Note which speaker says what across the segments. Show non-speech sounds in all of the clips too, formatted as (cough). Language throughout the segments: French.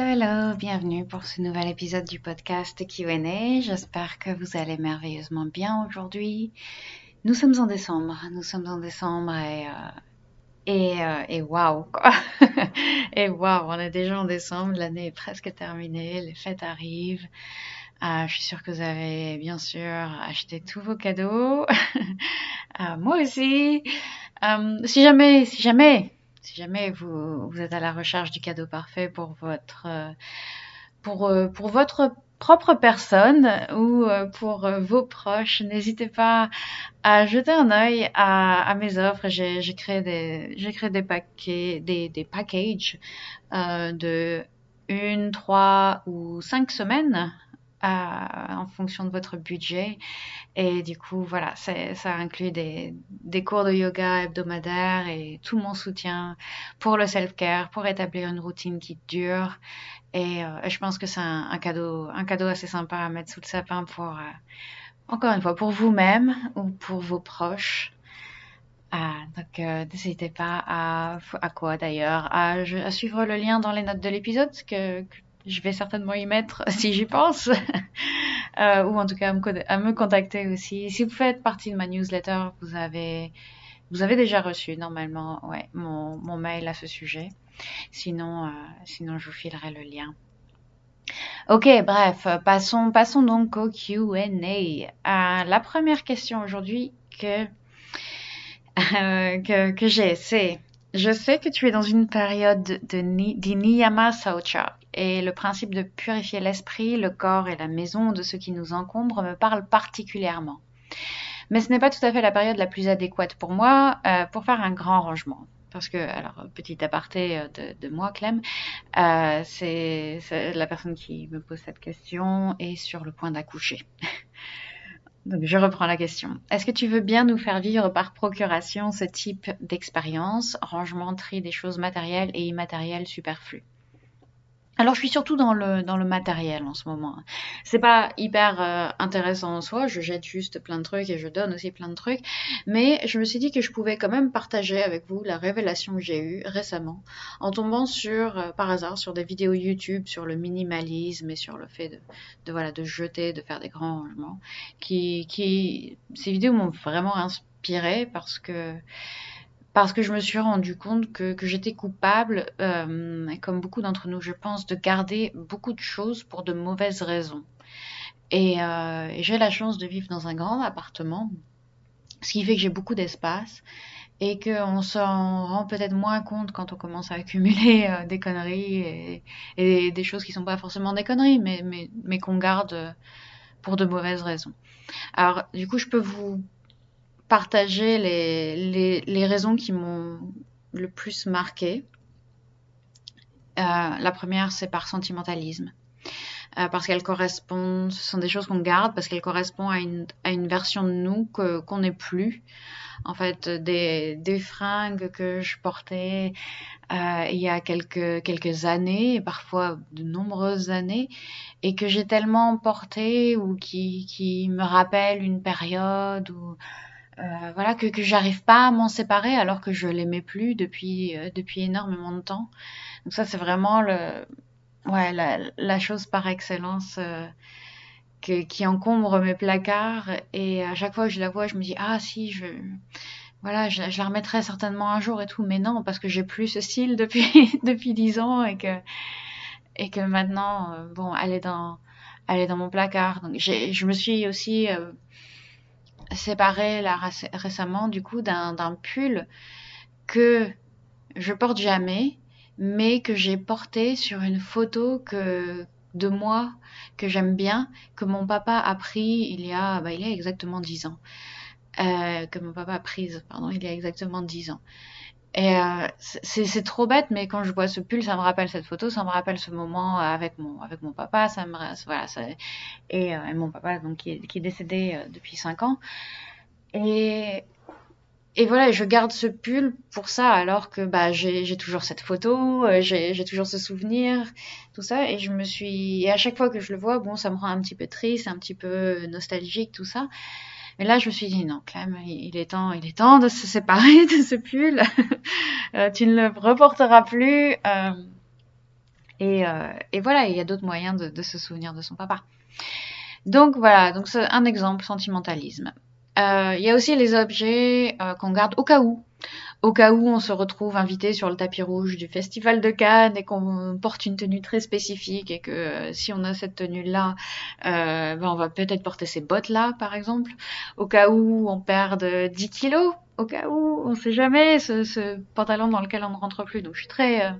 Speaker 1: hello, hello, bienvenue pour ce nouvel épisode du podcast Q&A. J'espère que vous allez merveilleusement bien aujourd'hui. Nous sommes en décembre, nous sommes en décembre et euh, et, euh, et waouh quoi. (laughs) et waouh, on est déjà en décembre, l'année est presque terminée, les fêtes arrivent. Euh, je suis sûre que vous avez bien sûr acheté tous vos cadeaux. (laughs) Euh, moi aussi. Euh, si jamais, si jamais, si jamais vous, vous êtes à la recherche du cadeau parfait pour votre, euh, pour, euh, pour votre propre personne ou euh, pour vos proches, n'hésitez pas à jeter un œil à, à mes offres. J'ai j'ai créé des, j'ai créé des paquets, des, des packages euh, de une, trois ou cinq semaines euh, en fonction de votre budget. Et du coup, voilà, ça inclut des, des cours de yoga hebdomadaires et tout mon soutien pour le self-care, pour établir une routine qui dure. Et euh, je pense que c'est un, un cadeau, un cadeau assez sympa à mettre sous le sapin pour, euh, encore une fois, pour vous-même ou pour vos proches. Ah, donc euh, n'hésitez pas à, à quoi d'ailleurs, à, à suivre le lien dans les notes de l'épisode que, que je vais certainement y mettre (laughs) si j'y pense, (laughs) Euh, ou en tout cas à me, à me contacter aussi. Si vous faites partie de ma newsletter, vous avez, vous avez déjà reçu normalement ouais, mon, mon mail à ce sujet. Sinon, euh, sinon je vous filerai le lien. Ok, bref, passons, passons donc au Q&A. Euh, la première question aujourd'hui que euh, que, que j'ai, c'est, je sais que tu es dans une période de ni, du Niyama Saucha et le principe de purifier l'esprit, le corps et la maison de ce qui nous encombre me parle particulièrement. Mais ce n'est pas tout à fait la période la plus adéquate pour moi euh, pour faire un grand rangement. Parce que, alors, petit aparté euh, de, moi, Clem, euh, c'est c'est la personne qui me pose cette question est sur le point d'accoucher. (laughs) Donc, je reprends la question. Est-ce que tu veux bien nous faire vivre par procuration ce type d'expérience, rangement, tri des choses matérielles et immatérielles superflues? Alors, je suis surtout dans le, dans le matériel en ce moment. C'est pas hyper euh, intéressant en soi, je jette juste plein de trucs et je donne aussi plein de trucs, mais je me suis dit que je pouvais quand même partager avec vous la révélation que j'ai eue récemment en tombant sur, euh, par hasard, sur des vidéos YouTube sur le minimalisme et sur le fait de, de, voilà, de jeter, de faire des grands rangements, qui, qui, ces vidéos m'ont vraiment inspirée parce que parce que je me suis rendu compte que, j'étais coupable, euh, comme beaucoup d'entre nous, je pense, de garder beaucoup de choses pour de mauvaises raisons. Et, euh, j'ai la chance de vivre dans un grand appartement, ce qui fait que j'ai beaucoup d'espace et qu'on s'en rend peut-être moins compte quand on commence à accumuler euh, des conneries et, et des choses qui sont pas forcément des conneries, mais, mais, mais qu'on garde pour de mauvaises raisons. Alors, du coup, je peux vous partager les, les, les raisons qui m'ont le plus marqué. Euh, la première, c'est par sentimentalisme. Euh, parce qu'elles correspondent, ce sont des choses qu'on garde parce qu'elles correspondent à une, à une version de nous qu'on n'est plus. En fait, des, des fringues que je portais euh, il y a quelques, quelques années, et parfois de nombreuses années, et que j'ai tellement porté ou qui, qui me rappellent une période ou euh, voilà que, que j'arrive pas à m'en séparer alors que je l'aimais plus depuis euh, depuis énormément de temps. Donc ça c'est vraiment le ouais la, la chose par excellence euh, que, qui encombre mes placards. Et à chaque fois que je la vois je me dis ah si je voilà je, la remettrai certainement un jour et tout. Mais non parce que j'ai plus ce style depuis (laughs) depuis dix ans et que et que maintenant euh, bon elle est dans elle est dans mon placard. Donc je me suis aussi séparée là récemment du coup d'un pull que je porte jamais, mais que j'ai porté sur une photo que de moi que j'aime bien, que mon papa a pris il y a bah, il y a exactement dix ans, euh, que mon papa a prise pardon il y a exactement dix ans. Et euh, c'est trop bête, mais quand je vois ce pull, ça me rappelle cette photo, ça me rappelle ce moment avec mon avec mon papa, ça me voilà, ça, et, euh, et mon papa donc qui est, qui est décédé euh, depuis cinq ans. Et et voilà, je garde ce pull pour ça, alors que bah j'ai toujours cette photo, euh, j'ai toujours ce souvenir, tout ça, et je me suis et à chaque fois que je le vois, bon, ça me rend un petit peu triste, un petit peu nostalgique, tout ça. Mais là, je me suis dit non, Clem, il est temps, il est temps de se séparer (laughs) de ce pull. Euh, tu ne le reporteras plus. Euh, Et, et voilà, il y a d'autres moyens de, de, se souvenir de son papa. Donc voilà, donc c'est un exemple sentimentalisme. Il y a aussi les objets qu'on garde au cas où au cas où on se retrouve invité sur le tapis rouge du festival de Cannes et qu'on porte une tenue très spécifique et que euh, si on a cette tenue-là, euh, ben on va peut-être porter ces bottes-là, par exemple. Au cas où on perd 10 kilos, au cas où on sait jamais ce, ce pantalon dans lequel on ne rentre plus. Donc je suis très euh,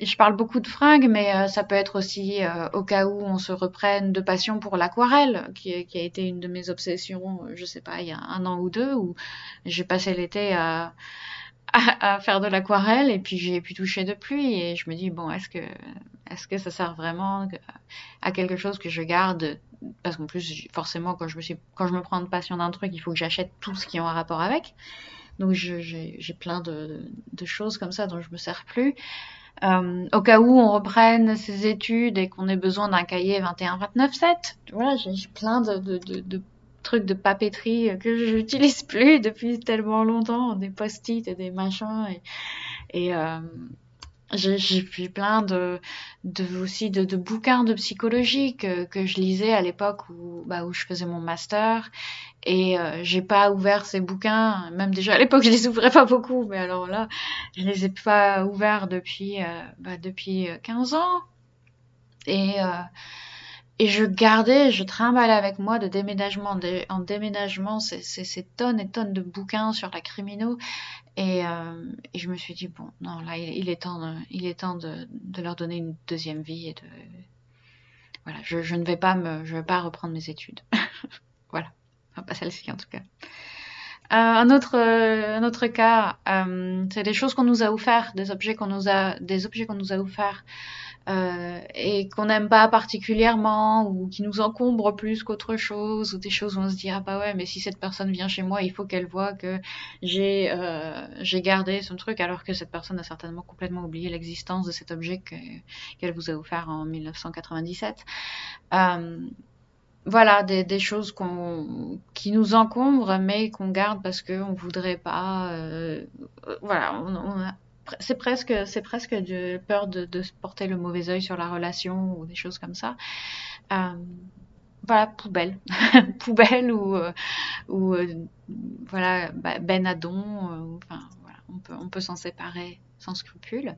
Speaker 1: je parle beaucoup de fringues, mais euh, ça peut être aussi euh, au cas où on se reprenne de passion pour l'aquarelle, qui, a été une de mes obsessions, euh, je sais pas, il y a un an ou deux, où j'ai passé l'été à, faire de l'aquarelle et puis j'ai pu toucher de pluie et je me dis bon, est-ce que ça sert vraiment à quelque chose que je garde? Parce qu'en plus forcément quand je me prends de passion d'un truc, il faut que j'achète tout ce qui a un rapport avec. Donc j'ai plein de, de, choses comme ça dont je me sers plus. Euh, au cas où on reprenne ses études et qu'on ait besoin d'un cahier 21-29-7. Voilà, j'ai plein de, de, de, trucs de papeterie que je n'utilise (laughs) plus depuis tellement longtemps, des post-it et des machins. Et, et euh, j'ai puis plein de, de aussi de, de, bouquins de psychologie que, que je lisais à l'époque où, bah, où je faisais mon master. Et euh, j'ai pas ouvert ces bouquins. Même déjà à l'époque je les ouvrais pas beaucoup mais alors là je les ai pas ouverts depuis euh, bah, depuis 15 ans. Et euh, et je gardais, je trimballais avec moi de déménagement en déménagement ces, ces, ces, tonnes et tonnes de bouquins sur la crimino. Et, euh, je me suis dit, bon, non, là, il, est temps, de, il est temps de, de, leur donner une deuxième vie et de. Voilà, je, je ne vais pas me, je vais pas reprendre mes études. (laughs) voilà, enfin, pas celle-ci en tout cas. Euh, un autre, euh, un autre cas, euh, c'est des choses qu'on nous a offertes, des objets qu'on nous a, des objets qu'on nous a offerts euh, et qu'on n'aime pas particulièrement ou qui nous encombrent plus qu'autre chose ou des choses où on se dit ah bah ouais mais si cette personne vient chez moi il faut qu'elle voit que j'ai euh, j'ai gardé son truc alors que cette personne a certainement complètement oublié l'existence de cet objet qu'elle vous a offert en 1997 euh, voilà des, des choses qu'on qui nous encombrent mais qu'on garde parce qu'on on voudrait pas euh, voilà on, on a, c'est presque, c'est presque de peur de, de porter le mauvais œil sur la relation ou des choses comme ça. Euh, voilà, poubelle, (laughs) poubelle ou, euh, ou euh, voilà, ben à don. Euh, enfin, voilà, on peut, on peut s'en séparer sans scrupule.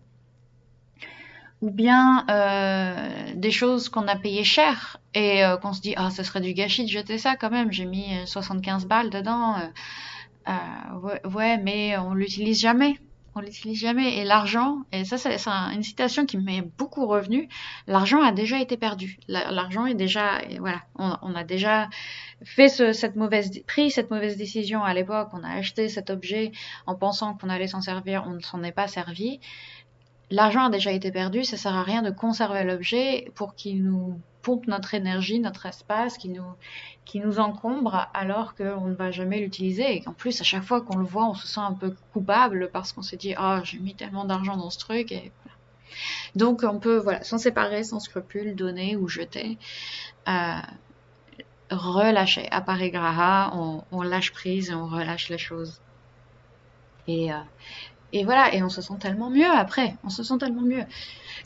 Speaker 1: Ou bien euh, des choses qu'on a payées cher et euh, qu'on se dit ah ça serait du gâchis de jeter ça quand même. J'ai mis 75 balles dedans. Ouais, ouais, mais on l'utilise jamais on l'utilise jamais. Et l'argent, et ça c'est une citation qui m'est beaucoup revenue, l'argent a déjà été perdu. L'argent est déjà, voilà, on, on, a déjà fait ce, cette mauvaise, pris cette mauvaise décision à l'époque, on a acheté cet objet en pensant qu'on allait s'en servir, on ne s'en est pas servi. L'argent a déjà été perdu, ça sert à rien de conserver l'objet pour qu'il nous pompe notre énergie, notre espace, qui nous, qui nous encombre alors qu'on ne va jamais l'utiliser. Et qu'en plus, à chaque fois qu'on le voit, on se sent un peu coupable parce qu'on s'est dit, oh, j'ai mis tellement d'argent dans ce truc. Donc, on peut, voilà, s'en séparer sans scrupule, donner ou jeter. Euh, relâcher. À Paris Graha, on, on, lâche prise et on relâche les choses. Et, euh, et voilà, et on se sent tellement mieux après, on se sent tellement mieux.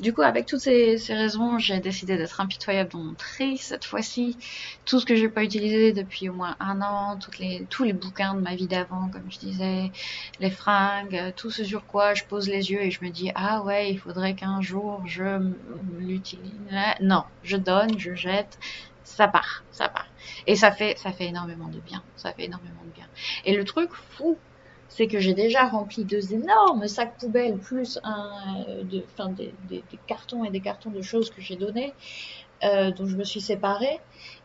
Speaker 1: Du coup, avec toutes ces, raisons, j'ai décidé d'être impitoyable dans mon tri cette fois-ci. Tout ce que j'ai pas utilisé depuis au moins un an, les, tous les bouquins de ma vie d'avant, comme je disais, les fringues, tout ce sur quoi je pose les yeux et je me dis ah ouais, il faudrait qu'un jour je l'utilise. Non, je donne, je jette, ça part, ça part. Et ça fait, ça fait énormément de bien. Ça fait énormément de bien. Et le truc fou, c'est que j'ai déjà rempli deux énormes sacs poubelles, plus un, euh, de, des, cartons et des cartons de choses que j'ai donnés, euh, dont je me suis séparée.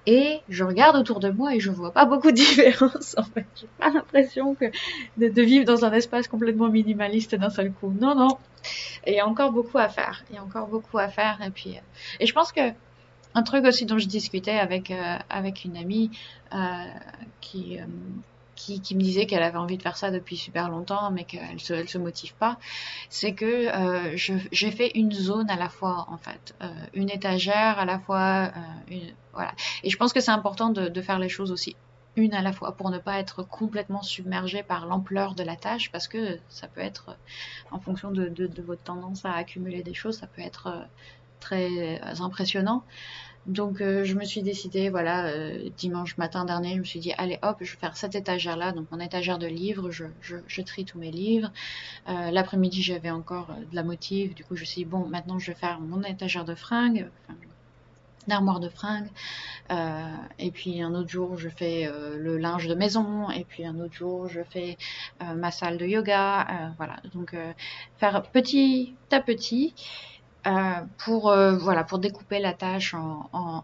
Speaker 1: Et je regarde autour de moi et je vois pas beaucoup de (laughs) différence. En fait, j'ai pas l'impression que de, vivre dans un espace complètement minimaliste d'un seul coup. Non, non. Il y a encore beaucoup à faire. Il y a encore beaucoup à faire. Et puis, euh, et je pense que un truc aussi dont je discutais avec avec une amie qui qui, me disait qu'elle avait envie de faire ça depuis super longtemps, mais qu'elle se, se motive pas, c'est que euh, j'ai fait une zone à la fois, en fait, euh, une étagère à la fois, euh, voilà. Et je pense que c'est important de, faire les choses aussi une à la fois pour ne pas être complètement submergé par l'ampleur de la tâche parce que ça peut être, en fonction de, de, votre tendance à accumuler des choses, ça peut être très impressionnant. Donc euh, je me suis décidée, voilà, euh, dimanche matin dernier, je me suis dit, allez hop, je vais faire cette étagère-là, donc mon étagère de livres, je, je, trie tous mes livres. Euh, l'après-midi, j'avais encore de la motive, du coup je me suis dit, bon, maintenant je vais faire mon étagère de fringues, enfin, armoire de fringues. et puis un autre jour, je fais le linge de maison. Et puis un autre jour, je fais ma salle de yoga. voilà, donc faire petit à petit. Euh, pour, euh, voilà, pour découper la tâche en, en,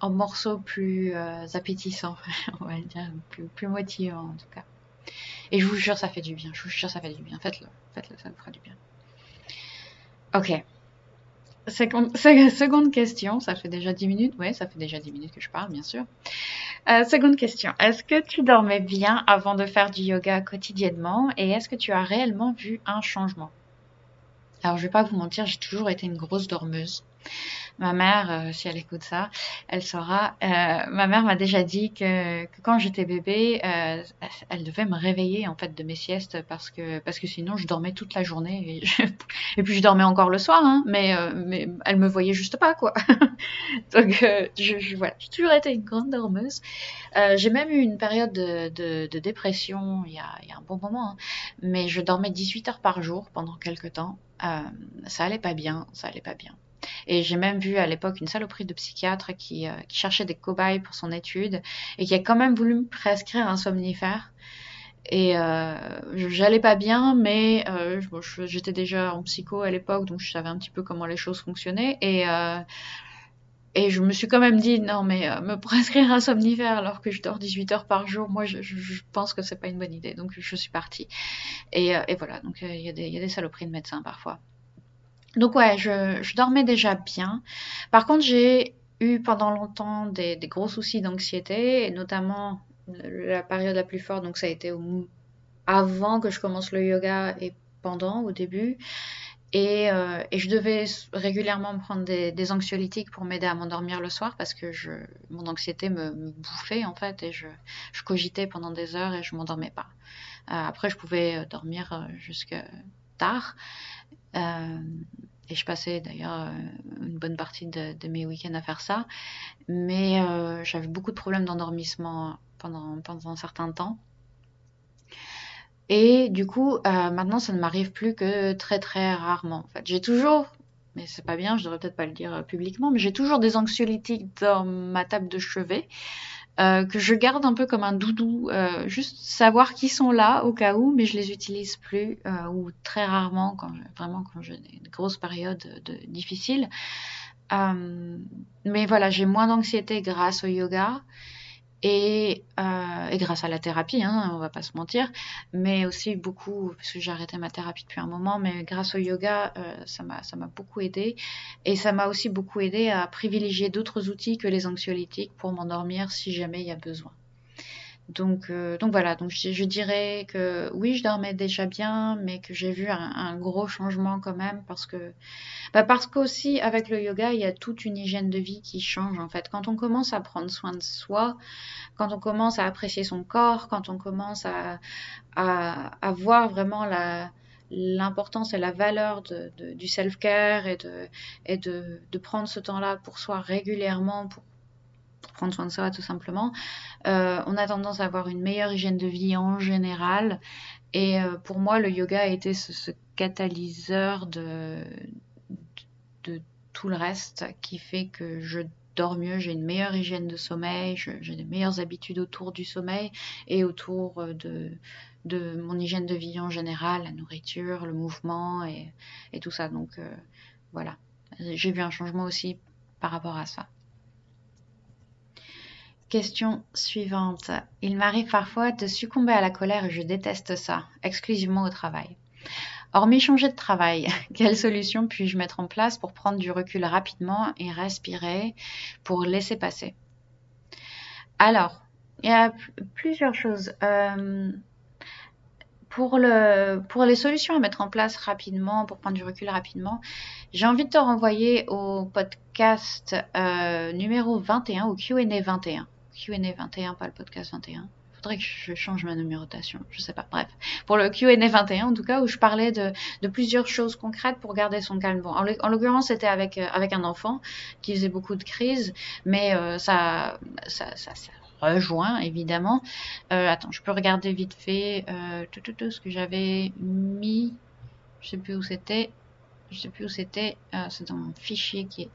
Speaker 1: en, morceaux plus euh, appétissants, (laughs) on va dire, plus, plus motivants en tout cas. Et je vous jure, ça fait du bien. Je vous jure, ça fait du bien. Faites-le. Faites-le, ça vous fera du bien. Ok. Seconde, seconde question, ça fait déjà 10 minutes. Ouais, ça fait déjà 10 minutes que je parle, bien sûr. Euh, seconde question. Est-ce que tu dormais bien avant de faire du yoga quotidiennement et est-ce que tu as réellement vu un changement? Alors, je vais pas vous mentir, j'ai toujours été une grosse dormeuse. Ma mère, euh, si elle écoute ça, elle saura. Euh, ma mère m'a déjà dit que, quand j'étais bébé, euh, elle devait me réveiller en fait de mes siestes parce que parce que sinon je dormais toute la journée et, et puis je dormais encore le soir, hein, mais mais elle me voyait juste pas quoi. (laughs) Donc je, je voilà, j'ai toujours été une grande dormeuse. j'ai même eu une période de, de, de dépression il y, a, il y a un bon moment, hein, mais je dormais 18 heures par jour pendant quelques temps. ça allait pas bien, ça allait pas bien. Et j'ai même vu à l'époque une saloperie de psychiatre qui, euh, qui cherchait des cobayes pour son étude et qui a quand même voulu me prescrire un somnifère. Et euh, j'allais pas bien, mais euh, j'étais déjà en psycho à l'époque, donc je savais un petit peu comment les choses fonctionnaient. Et, je me suis quand même dit, non, mais me prescrire un somnifère alors que je dors 18 heures par jour, moi, je, pense que c'est pas une bonne idée. Donc, je suis partie. Et, et voilà, donc il y, y, a des saloperies de médecins parfois. Donc ouais, je, dormais déjà bien. Par contre, j'ai eu pendant longtemps des, gros soucis d'anxiété, et notamment la période la plus forte, donc ça a été avant que je commence le yoga et pendant, au début. Et, euh, je devais régulièrement prendre des, anxiolytiques pour m'aider à m'endormir le soir parce que mon anxiété me, bouffait en fait et je, cogitais pendant des heures et je m'endormais pas. Euh, après, je pouvais euh, dormir jusque tard. Euh, et je passais d'ailleurs euh, une bonne partie de, mes week-ends à faire ça. Mais euh, j'avais beaucoup de problèmes d'endormissement pendant, pendant un certain temps. Et du coup, maintenant, ça ne m'arrive plus que très très rarement. En fait, j'ai toujours, mais c'est pas bien, je devrais peut-être pas le dire publiquement, mais j'ai toujours des anxiolytiques dans ma table de chevet. Euh, que je garde un peu comme un doudou, euh, juste savoir qui sont là au cas où, mais je les utilise plus euh, ou très rarement quand vraiment quand j'ai des grosses périodes de, difficiles. mais voilà, j'ai moins d'anxiété grâce au yoga et, euh, et, grâce à la thérapie, hein, on va pas se mentir, mais aussi beaucoup, parce que j'ai arrêté ma thérapie depuis un moment, mais grâce au yoga, euh, ça m'a ça m'a beaucoup aidé, et ça m'a aussi beaucoup aidé à privilégier d'autres outils que les anxiolytiques pour m'endormir si jamais il y a besoin. Donc, euh, donc voilà, donc je, dirais que oui, je dormais déjà bien, mais que j'ai vu un, gros changement quand même parce que, bah parce qu'aussi avec le yoga, il y a toute une hygiène de vie qui change en fait. Quand on commence à prendre soin de soi, quand on commence à apprécier son corps, quand on commence à, à, à voir vraiment la, l'importance et la valeur de, de, du self-care et, de, et de, de prendre ce temps-là pour soi régulièrement, pour prendre soin de soi tout simplement, euh, on a tendance à avoir une meilleure hygiène de vie en général. Et euh, pour moi, le yoga a été ce, catalyseur de, tout le reste qui fait que je dors mieux, j'ai une meilleure hygiène de sommeil, j'ai des meilleures habitudes autour du sommeil et autour euh, de, mon hygiène de vie en général, la nourriture, le mouvement et tout ça. Donc voilà, j'ai vu un changement aussi par rapport à ça. Question suivante. Il m'arrive parfois de succomber à la colère et je déteste ça, exclusivement au travail. Hormis changer de travail, (laughs) quelle solution puis-je mettre en place pour prendre du recul rapidement et respirer pour laisser passer? Alors, il y a plusieurs choses. Euh, pour, le, pour les solutions à mettre en place rapidement, pour prendre du recul rapidement, j'ai envie de te renvoyer au podcast euh, numéro 21, au QA 21 Q&A 21, pas le podcast 21 faudrait que je change ma numérotation, je sais pas. Bref, pour le Q&A 21 en tout cas où je parlais de, plusieurs choses concrètes pour garder son calme. Bon, en l'occurrence c'était avec euh, avec un enfant qui faisait beaucoup de crises, mais euh, ça, ça, ça, rejoint évidemment. Euh, attends, je peux regarder vite fait tout, tout, tout ce que j'avais mis. Je sais plus où c'était. Je sais plus où c'était. Euh, c'est dans mon fichier qui est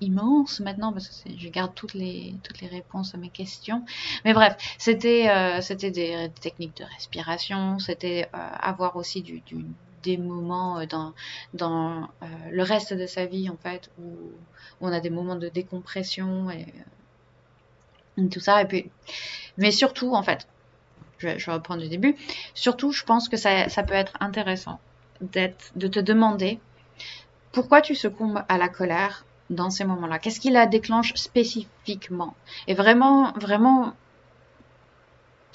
Speaker 1: immense maintenant parce que je garde toutes les toutes les réponses à mes questions. Mais bref, c'était euh, c'était des, techniques de respiration, c'était euh, avoir aussi du, des moments euh, dans dans le reste de sa vie en fait où, où, on a des moments de décompression et, tout ça et puis mais surtout en fait je vais, du début surtout je pense que ça, ça peut être intéressant d'être de te demander pourquoi tu succombes à la colère dans ces moments-là? Qu'est-ce qui la déclenche spécifiquement? Et vraiment, vraiment,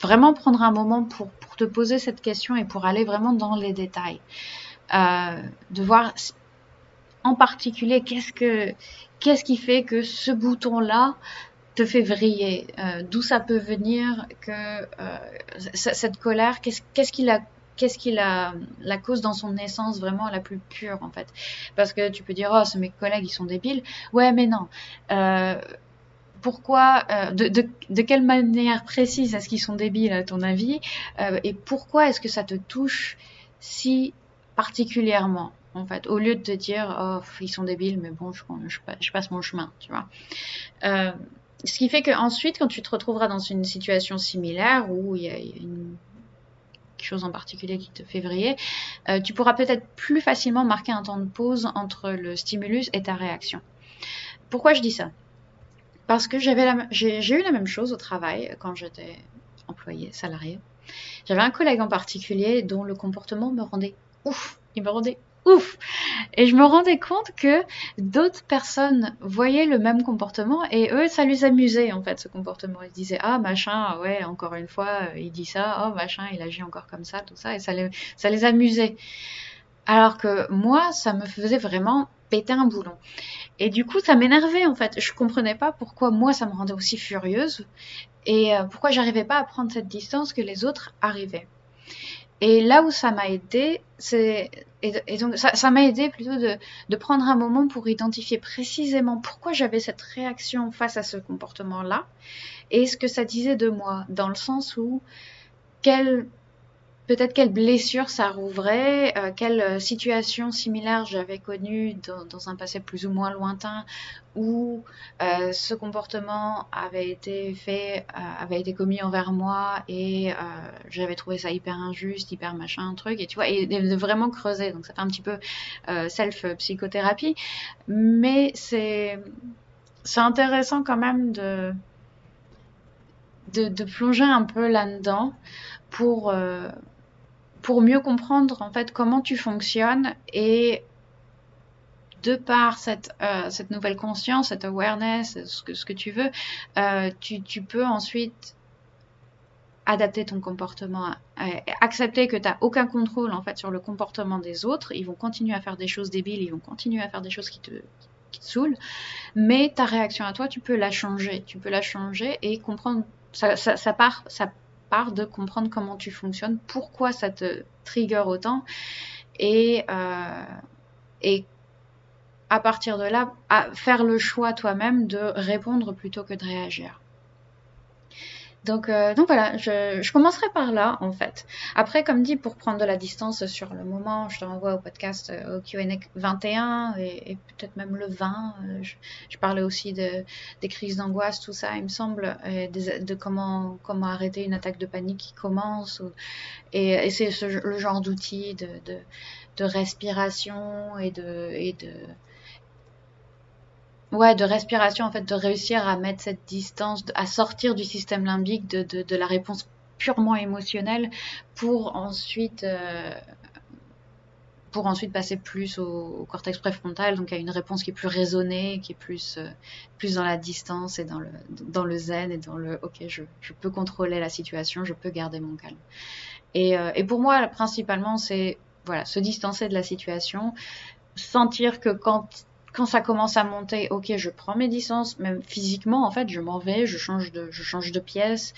Speaker 1: vraiment prendre un moment pour, te poser cette question et pour aller vraiment dans les détails. Euh, de voir en particulier qu'est-ce que qui fait que ce bouton-là te fait vriller, euh, d'où ça peut venir, que euh, cette colère, qu'est-ce qu'est-ce qui la qu'est-ce qui la, la cause dans son essence vraiment la plus pure en fait. Parce que tu peux dire oh, mes collègues ils sont débiles. Ouais, mais non. Euh, pourquoi, euh, de, quelle manière précise est-ce qu'ils sont débiles à ton avis euh, Et pourquoi est-ce que ça te touche si particulièrement en fait, au lieu de te dire oh ils sont débiles, mais bon je, passe mon chemin, tu vois. Ce qui fait que ensuite, quand tu te retrouveras dans une situation similaire où il y a une chose en particulier qui te fait vriller, euh, tu pourras peut-être plus facilement marquer un temps de pause entre le stimulus et ta réaction. Pourquoi je dis ça? Parce que j'ai eu la même chose au travail quand j'étais employé, salarié. J'avais un collègue en particulier dont le comportement me rendait ouf. Il me rendait ouf. Et je me rendais compte que d'autres personnes voyaient le même comportement et eux, ça les amusait en fait ce comportement. Ils disaient ah machin, ouais encore une fois, il dit ça, oh machin, il agit encore comme ça, tout ça, et ça les, ça les amusait. Alors que moi, ça me faisait vraiment péter un boulon. Et du coup, ça m'énervait en fait. Je comprenais pas pourquoi moi ça me rendait aussi furieuse et euh, pourquoi j'arrivais pas à prendre cette distance que les autres arrivaient. Et là où ça m'a aidé, c'est et, donc ça m'a aidé plutôt de, de, prendre un moment pour identifier précisément pourquoi j'avais cette réaction face à ce comportement-là et ce que ça disait de moi, dans le sens où quelle peut-être quelle blessure ça rouvrait, euh, quelle situation similaire j'avais connue dans, dans, un passé plus ou moins lointain où euh, ce comportement avait été fait, euh, avait été commis envers moi et euh, j'avais trouvé ça hyper injuste, hyper machin, truc, et tu vois, et de vraiment creuser. Donc ça fait un petit peu euh, self-psychothérapie, mais c'est c'est intéressant quand même de, de, de plonger un peu là-dedans pour euh, pour mieux comprendre en fait comment tu fonctionnes et de par cette, euh, cette nouvelle conscience, cette awareness, ce que, ce que tu veux, euh, tu, tu, peux ensuite adapter ton comportement, euh, accepter que tu n'as aucun contrôle en fait sur le comportement des autres. Ils vont continuer à faire des choses débiles, ils vont continuer à faire des choses qui te, qui te saoulent, mais ta réaction à toi, tu peux la changer. Tu peux la changer et comprendre. Ça, ça, ça part, ça part de comprendre comment tu fonctionnes, pourquoi ça te trigger autant et, euh, et à partir de là, à faire le choix toi-même de répondre plutôt que de réagir. Donc, euh, donc voilà, je, je, commencerai par là en fait. Après, comme dit, pour prendre de la distance sur le moment, je te renvoie au podcast euh, au Q&A 21 et, peut-être même le 20. Euh, je, je, parlais aussi de, des crises d'angoisse, tout ça, il me semble, et de, de, comment, comment arrêter une attaque de panique qui commence. Ou, et, et c'est le genre d'outils de, de, de, respiration et de, et de ouais, de respiration, en fait, de réussir à mettre cette distance, à sortir du système limbique, de, de, de la réponse purement émotionnelle, pour ensuite, euh, pour ensuite passer plus au, cortex préfrontal, donc à une réponse qui est plus raisonnée, qui est plus, euh, plus dans la distance et dans le, dans le zen et dans le, ok, je, je peux contrôler la situation, je peux garder mon calme. Et, euh, et pour moi, principalement, c'est voilà, se distancer de la situation, sentir que quand quand ça commence à monter, ok, je prends mes distances, même physiquement, en fait, je m'en vais, je change de, pièce,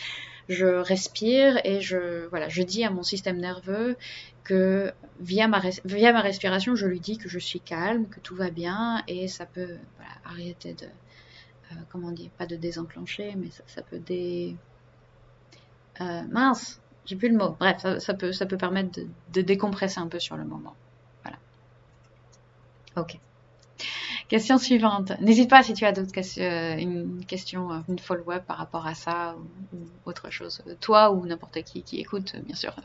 Speaker 1: je respire et je, voilà, je dis à mon système nerveux que via ma, via ma respiration, je lui dis que je suis calme, que tout va bien et ça peut arrêter de, euh, comment dire, pas de désenclencher, mais ça, peut dé... Euh, mince, j'ai plus le mot. Bref, ça, peut, ça peut permettre de décompresser un peu sur le moment. Voilà. Ok. Question suivante. N'hésite pas si tu as d'autres questions, euh, une question, euh, une follow-up par rapport à ça ou, autre chose. Toi ou n'importe qui qui écoute, bien sûr.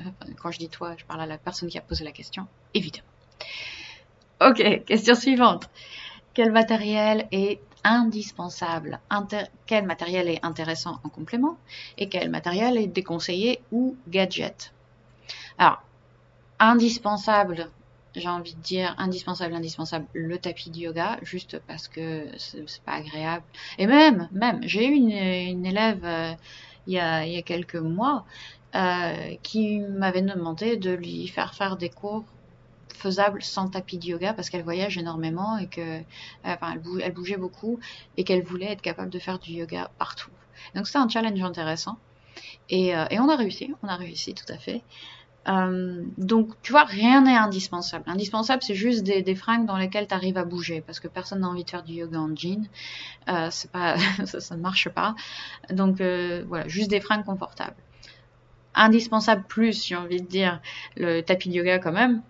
Speaker 1: Quand je dis toi, je parle à la personne qui a posé la question, évidemment. Ok, question suivante. Quel matériel est indispensable Quel matériel est intéressant en complément Et quel matériel est déconseillé ou gadget? Alors, indispensable j'ai envie de dire indispensable, indispensable, le tapis de yoga, juste parce que c'est pas agréable. Et même, même, j'ai eu une, élève euh, il, y a, quelques mois euh, qui m'avait demandé de lui faire faire des cours faisables sans tapis de yoga parce qu'elle voyage énormément et que, elle, bougeait beaucoup et qu'elle voulait être capable de faire du yoga partout. Donc c'était un challenge intéressant. Euh, et, on a réussi, on a réussi tout à fait. Euh, donc, tu vois, rien n'est indispensable. Indispensable, c'est juste des, des, fringues dans lesquelles tu arrives à bouger, parce que personne n'a envie de faire du yoga en jean. Euh, c'est pas, (laughs) ça, ne marche pas. Donc, euh, voilà, juste des fringues confortables. Indispensable plus, j'ai envie de dire, le tapis de yoga quand même,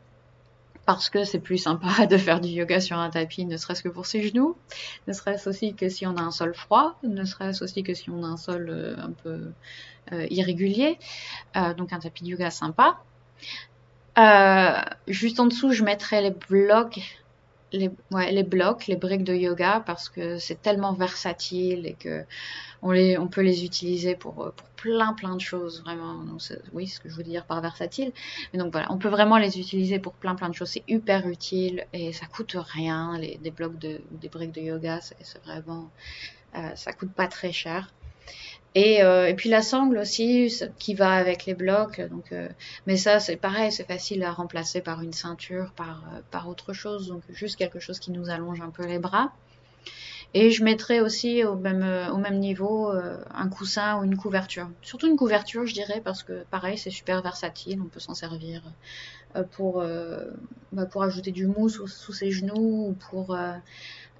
Speaker 1: parce que c'est plus sympa (laughs) de faire du yoga sur un tapis, ne serait-ce que pour ses genoux, ne serait-ce aussi que si on a un sol froid, ne serait-ce aussi que si on a un sol euh, un peu euh, irrégulier. Donc un tapis de yoga sympa. Euh, juste en dessous, je mettrai les blocs, les, blocs, les briques de yoga parce que c'est tellement versatile et que on, peut les utiliser pour, pour plein plein de choses vraiment. oui, ce que je veux dire par versatile. Mais donc voilà, on peut vraiment les utiliser pour plein plein de choses. C'est hyper utile et ça coûte rien. Les, des blocs de des briques de yoga, c'est vraiment euh, ça coûte pas très cher. Et, euh, et, puis la sangle aussi, qui va avec les blocs. Donc, euh, mais ça, c'est pareil, c'est facile à remplacer par une ceinture, par, euh, par autre chose. Donc juste quelque chose qui nous allonge un peu les bras. Et je mettrai aussi au même, au même niveau un coussin ou une couverture. Surtout une couverture, je dirais, parce que pareil, c'est super versatile. On peut s'en servir pour, bah, pour ajouter du mousse sous ses genoux ou pour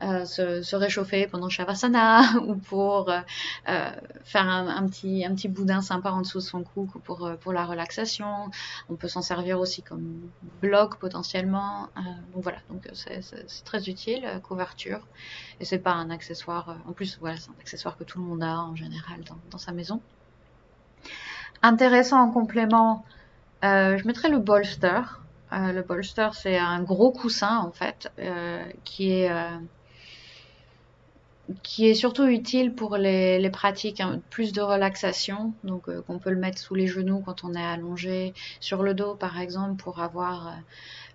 Speaker 1: se, se, réchauffer pendant Shavasana (laughs) ou pour euh, euh, faire un, un, petit, un petit boudin sympa en dessous de son cou pour, euh, pour la relaxation. On peut s'en servir aussi comme bloc potentiellement. Euh, donc voilà, donc c'est très utile, couverture. Et c'est pas un accessoire, en plus voilà, c'est un accessoire que tout le monde a en général dans, dans sa maison. Intéressant en complément, je mettrai le bolster. le bolster, c'est un gros coussin en fait, qui est qui est surtout utile pour les, les pratiques hein, plus de relaxation, donc euh, qu'on peut le mettre sous les genoux quand on est allongé, sur le dos par exemple pour avoir euh,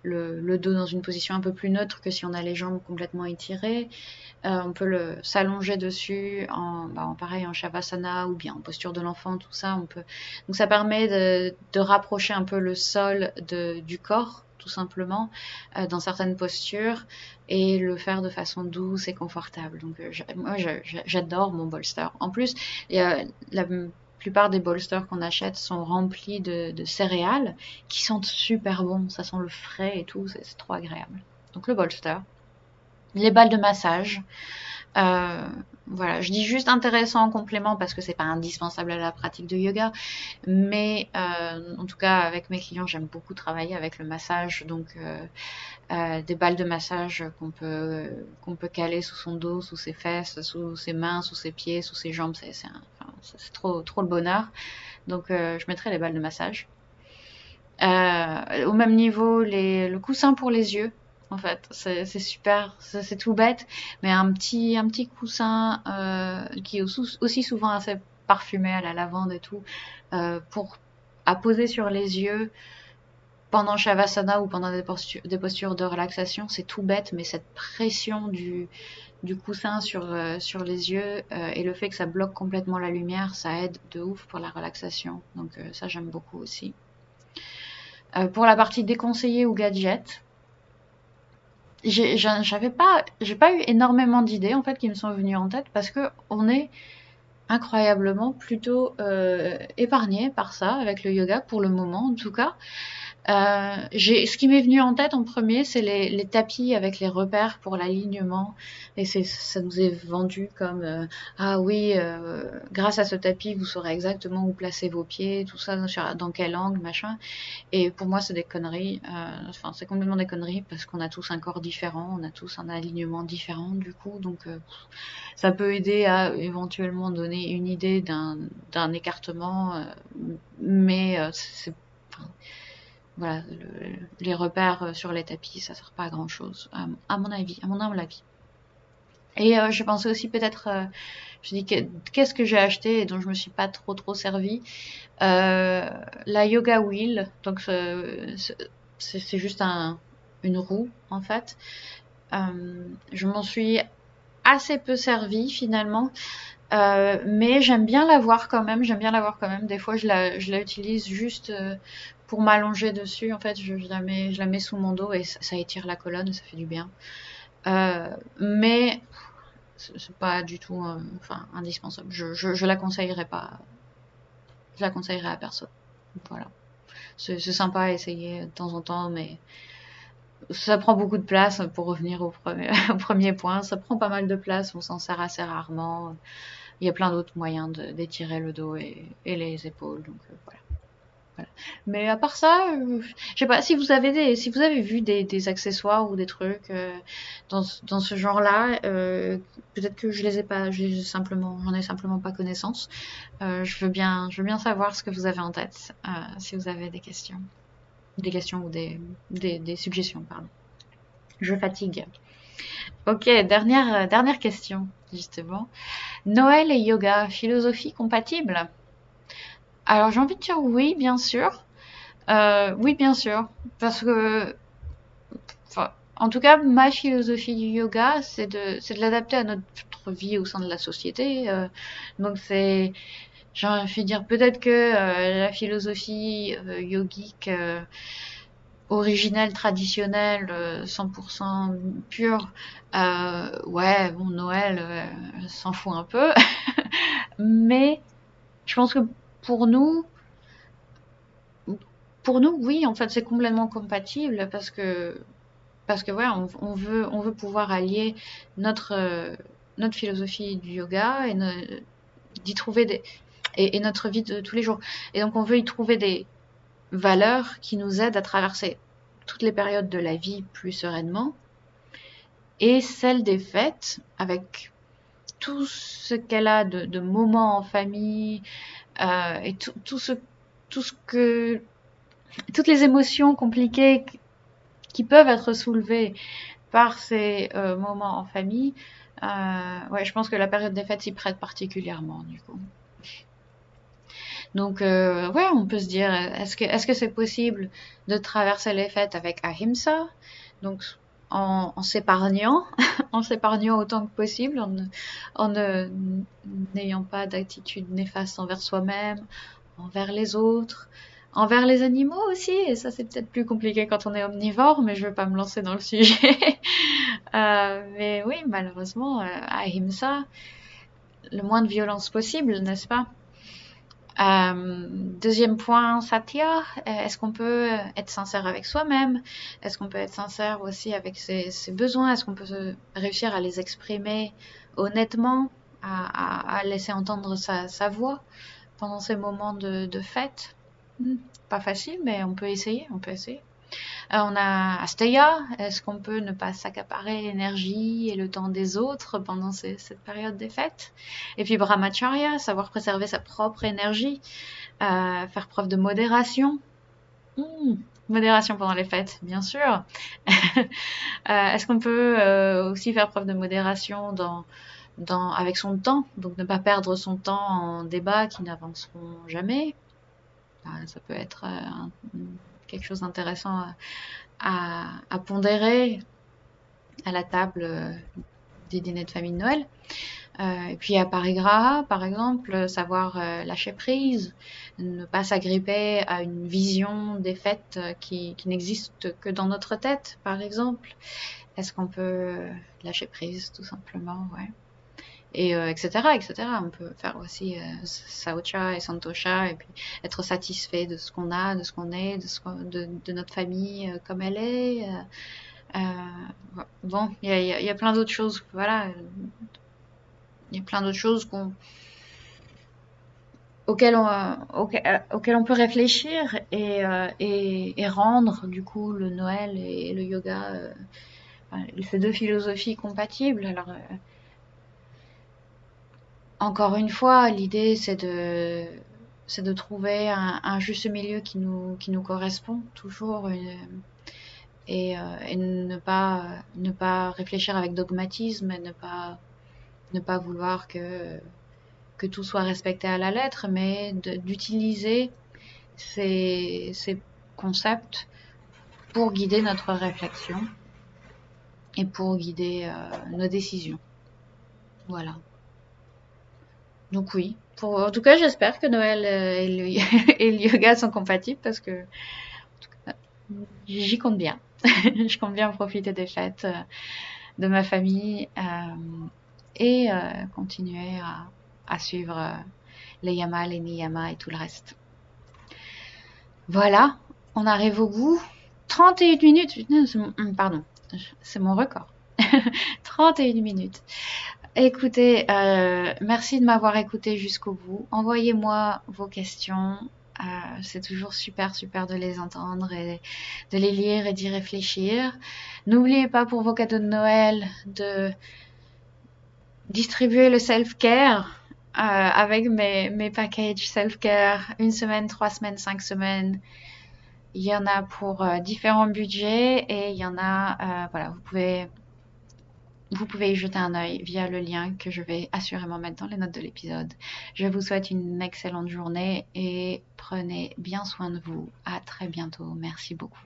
Speaker 1: le, le, dos dans une position un peu plus neutre que si on a les jambes complètement étirées. Euh, on peut le s'allonger dessus en, bah, en, pareil en shavasana ou bien en posture de l'enfant, tout ça. On peut donc ça permet de, de rapprocher un peu le sol de, du corps simplement euh, dans certaines postures et le faire de façon douce et confortable. Donc euh, moi j'adore mon bolster. En plus, la plupart des bolsters qu'on achète sont remplis de, céréales qui sentent super bon. Ça sent le frais et tout, c'est trop agréable. Donc le bolster, les balles de massage. Euh, voilà, je dis juste intéressant en complément parce que c'est pas indispensable à la pratique de yoga, mais euh, en tout cas avec mes clients j'aime beaucoup travailler avec le massage, donc euh, des balles de massage qu'on peut qu'on peut caler sous son dos, sous ses fesses, sous ses mains, sous ses pieds, sous ses jambes, c'est c'est trop trop le bonheur. Donc je mettrai les balles de massage. Au même niveau, les, le coussin pour les yeux, en fait. C'est super, c'est tout bête, mais un petit, un petit coussin euh, qui est aussi souvent assez parfumé à la lavande et tout, euh, pour à poser sur les yeux pendant Shavasana ou pendant des postures, de relaxation, c'est tout bête, mais cette pression du, du coussin sur, euh, sur les yeux et le fait que ça bloque complètement la lumière, ça aide de ouf pour la relaxation. Donc ça j'aime beaucoup aussi. pour la partie déconseillée ou gadget, j'avais pas, j'ai pas eu énormément d'idées en fait qui me sont venues en tête parce que on est incroyablement plutôt euh, épargné par ça avec le yoga pour le moment en tout cas. Euh, ce qui m'est venu en tête en premier, c'est les, les, tapis avec les repères pour l'alignement. Et ça nous est vendu comme euh, ah oui, euh, grâce à ce tapis, vous saurez exactement où placer vos pieds, tout ça, dans quel angle, machin. Et pour moi, c'est des conneries. Euh, enfin, c'est complètement des conneries parce qu'on a tous un corps différent, on a tous un alignement différent du coup. Donc, euh, ça peut aider à éventuellement donner une idée d'un, écartement, mais c'est voilà, les repères euh, sur les tapis, ça sert pas à grand chose, à, mon avis, à mon humble avis. Et euh, je pensais aussi peut-être, euh, je dis qu'est-ce que j'ai acheté et dont je me suis pas trop trop servi? la yoga wheel, donc c'est juste un, une roue en fait. je m'en suis assez peu servi finalement. mais j'aime bien la voir quand même, j'aime bien la voir quand même. Des fois, je la, je la utilise juste pour m'allonger dessus, en fait, je, la mets, je la mets sous mon dos et ça, étire la colonne, ça fait du bien. Euh, mais c'est pas du tout euh, enfin, indispensable. Je, je, la conseillerais pas. Je la conseillerais à personne. Voilà. C'est sympa à essayer de temps en temps, mais ça prend beaucoup de place pour revenir au premier, (laughs) au premier point. Ça prend pas mal de place, on s'en sert assez rarement. Il y a plein d'autres moyens d'étirer le dos et, et, les épaules. Donc euh, voilà. Mais à part ça, euh, je sais pas si vous avez des, si vous avez vu des, des accessoires ou des trucs euh, dans, dans ce genre-là, euh, peut-être que je les ai pas, j'ai simplement, j'en ai simplement pas connaissance. Euh, je veux bien, je veux bien savoir ce que vous avez en tête, euh, si vous avez des questions, des questions ou des, des, des suggestions, pardon. Je fatigue. Ok, dernière, dernière question justement. Noël et yoga, philosophie compatible? Alors j'ai envie de dire oui, bien sûr. Euh, oui, bien sûr. Parce que, en tout cas, ma philosophie du yoga, c'est de, c'est de l'adapter à notre vie au sein de la société. Euh, donc c'est, j'ai envie de dire peut-être que euh, la philosophie euh, yogique originelle, traditionnelle, 100% pure, ouais, bon, Noël s'en fout un peu. (laughs) Mais je pense que pour nous, pour nous, oui, en fait, c'est complètement compatible parce que parce que ouais, on, veut on veut pouvoir allier notre notre philosophie du yoga et d'y trouver des et, notre vie de tous les jours. Et donc on veut y trouver des valeurs qui nous aident à traverser toutes les périodes de la vie plus sereinement et celles des fêtes avec tout ce qu'elle a de, de moments en famille, euh, et tout, tout, ce, tout ce que, toutes les émotions compliquées qui peuvent être soulevées par ces euh, moments en famille, euh, ouais, je pense que la période des fêtes s'y prête particulièrement, du coup. Donc, euh, ouais, on peut se dire, est-ce que est-ce que c'est possible de traverser les fêtes avec ahimsa, donc en, s'épargnant, (laughs) en s'épargnant autant que possible, en, n'ayant pas d'attitude néfaste envers soi-même, envers les autres, envers les animaux aussi, et ça c'est peut-être plus compliqué quand on est omnivore, mais je veux pas me lancer dans le (laughs) sujet. euh, mais oui, malheureusement, euh, ahimsa, le moins de violence possible, n'est-ce pas? Euh, deuxième point, Satya, est-ce qu'on peut être sincère avec soi-même? Est-ce qu'on peut être sincère aussi avec ses, ses besoins? Est-ce qu'on peut réussir à les exprimer honnêtement, à, à, laisser entendre sa, sa, voix pendant ces moments de, de fête? Hmm, Pas facile, mais on peut essayer, on peut essayer. Euh, on a Asteya, est-ce qu'on peut ne pas s'accaparer l'énergie et le temps des autres pendant cette période des fêtes? Et puis Brahmacharya, savoir préserver sa propre énergie, euh, faire preuve de modération. Hmm, modération pendant les fêtes, bien sûr. (laughs) euh, est-ce qu'on peut aussi faire preuve de modération avec son temps, donc ne pas perdre son temps en débats qui n'avanceront jamais Ça peut être quelque chose d'intéressant à, pondérer à la table euh, des dîners de famille de Noël. Euh, et puis à Paris Gras, par exemple, savoir euh, lâcher prise, ne pas s'agripper à une vision des fêtes qui, qui n'existe que dans notre tête, par exemple. Est-ce qu'on peut lâcher prise, tout simplement, ouais et etc., euh, etc. On peut faire aussi euh, Saucha et Santosha et puis être satisfait de ce qu'on a, de ce qu'on est, de, ce de, notre famille euh, comme elle est. bon, il y a, y a, plein d'autres choses, voilà. Il y a plein d'autres choses qu'on auxquelles on, on peut réfléchir et, et, et, rendre du coup le Noël et le yoga, ces deux philosophies compatibles. Alors, encore une fois, l'idée c'est de c'est trouver un, juste milieu qui nous correspond toujours et, euh, et, ne pas ne pas réfléchir avec dogmatisme et ne pas ne pas vouloir que tout soit respecté à la lettre, mais d'utiliser ces, ces concepts pour guider notre réflexion et pour guider euh, nos décisions. Voilà. Donc oui, en tout cas j'espère que Noël euh, et le, (laughs) yoga sont compatibles parce que j'y compte bien. (laughs) je compte bien profiter des fêtes euh, de ma famille euh, et continuer à, suivre les yamas, les niyamas et tout le reste. Voilà, on arrive au bout. 31 minutes, pardon, c'est mon record. (laughs) 31 minutes. Écoutez, euh, merci de m'avoir écouté jusqu'au bout. Envoyez-moi vos questions. Euh, c'est toujours super, super de les entendre et de les lire et d'y réfléchir. N'oubliez pas pour vos cadeaux de Noël de distribuer le self-care euh, avec mes, mes packages self-care, une semaine, trois semaines, cinq semaines. Il y en a pour différents budgets et il y en a, voilà, vous pouvez vous pouvez y jeter un œil via le lien que je vais assurément mettre dans les notes de l'épisode. Je vous souhaite une excellente journée et prenez bien soin de vous. À très bientôt. Merci beaucoup.